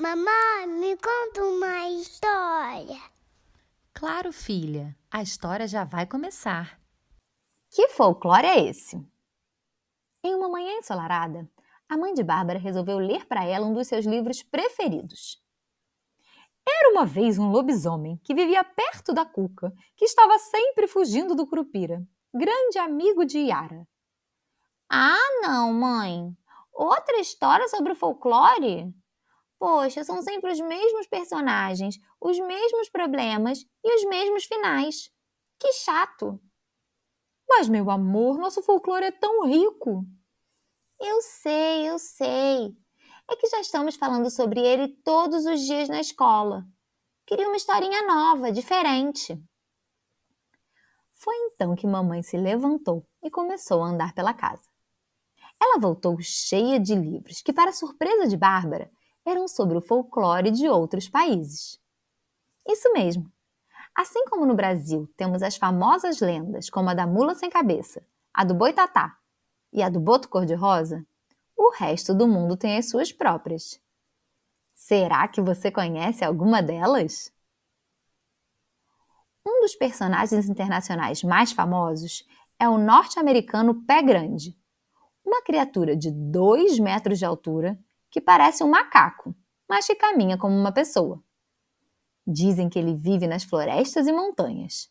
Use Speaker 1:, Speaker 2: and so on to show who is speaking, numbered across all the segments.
Speaker 1: Mamãe, me conta uma história.
Speaker 2: Claro, filha, a história já vai começar.
Speaker 3: Que folclore é esse? Em uma manhã ensolarada, a mãe de Bárbara resolveu ler para ela um dos seus livros preferidos. Era uma vez um lobisomem que vivia perto da Cuca, que estava sempre fugindo do Curupira, grande amigo de Yara. Ah, não, mãe! Outra história sobre o folclore? Poxa, são sempre os mesmos personagens, os mesmos problemas e os mesmos finais. Que chato!
Speaker 4: Mas, meu amor, nosso folclore é tão rico.
Speaker 3: Eu sei, eu sei. É que já estamos falando sobre ele todos os dias na escola. Queria uma historinha nova, diferente. Foi então que mamãe se levantou e começou a andar pela casa. Ela voltou cheia de livros que, para surpresa de Bárbara, eram sobre o folclore de outros países. Isso mesmo. Assim como no Brasil temos as famosas lendas, como a da mula sem cabeça, a do boitatá e a do boto cor-de-rosa, o resto do mundo tem as suas próprias. Será que você conhece alguma delas? Um dos personagens internacionais mais famosos é o norte-americano Pé Grande, uma criatura de 2 metros de altura que parece um macaco, mas que caminha como uma pessoa. Dizem que ele vive nas florestas e montanhas.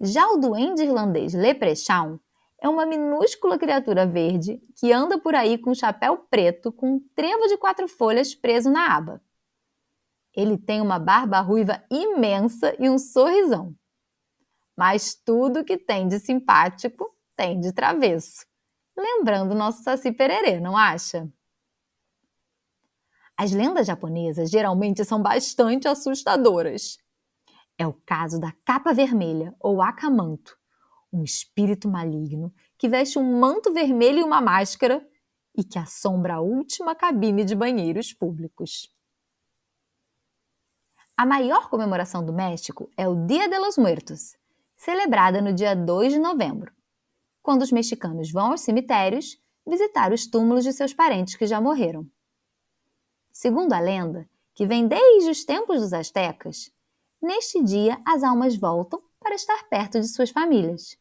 Speaker 3: Já o duende irlandês Leprechaun é uma minúscula criatura verde que anda por aí com um chapéu preto com um trevo de quatro folhas preso na aba. Ele tem uma barba ruiva imensa e um sorrisão. Mas tudo que tem de simpático tem de travesso lembrando nosso Saci Pererê, não acha? As lendas japonesas geralmente são bastante assustadoras. É o caso da capa vermelha, ou akamanto, um espírito maligno que veste um manto vermelho e uma máscara e que assombra a última cabine de banheiros públicos. A maior comemoração do México é o Dia de los Muertos, celebrada no dia 2 de novembro quando os mexicanos vão aos cemitérios visitar os túmulos de seus parentes que já morreram. Segundo a lenda, que vem desde os tempos dos astecas, neste dia as almas voltam para estar perto de suas famílias.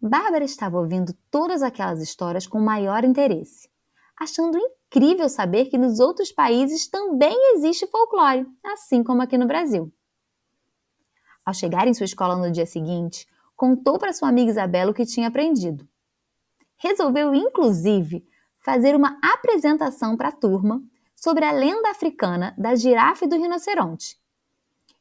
Speaker 3: Bárbara estava ouvindo todas aquelas histórias com maior interesse, achando incrível saber que nos outros países também existe folclore, assim como aqui no Brasil. Ao chegar em sua escola no dia seguinte, contou para sua amiga Isabela o que tinha aprendido. Resolveu, inclusive, fazer uma apresentação para a turma sobre a lenda africana da girafa e do rinoceronte,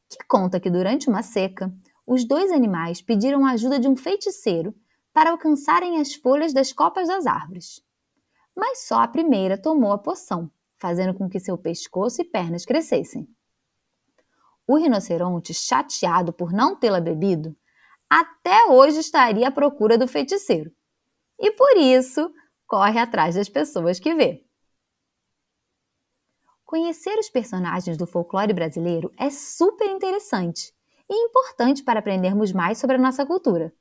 Speaker 3: que conta que durante uma seca, os dois animais pediram a ajuda de um feiticeiro para alcançarem as folhas das copas das árvores. Mas só a primeira tomou a poção, fazendo com que seu pescoço e pernas crescessem. O rinoceronte, chateado por não tê-la bebido, até hoje estaria à procura do feiticeiro. E por isso corre atrás das pessoas que vê. Conhecer os personagens do folclore brasileiro é super interessante e importante para aprendermos mais sobre a nossa cultura.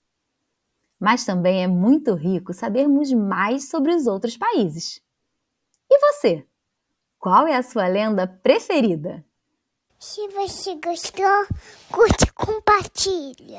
Speaker 3: Mas também é muito rico sabermos mais sobre os outros países. E você? Qual é a sua lenda preferida?
Speaker 1: Se você gostou, curte e compartilha.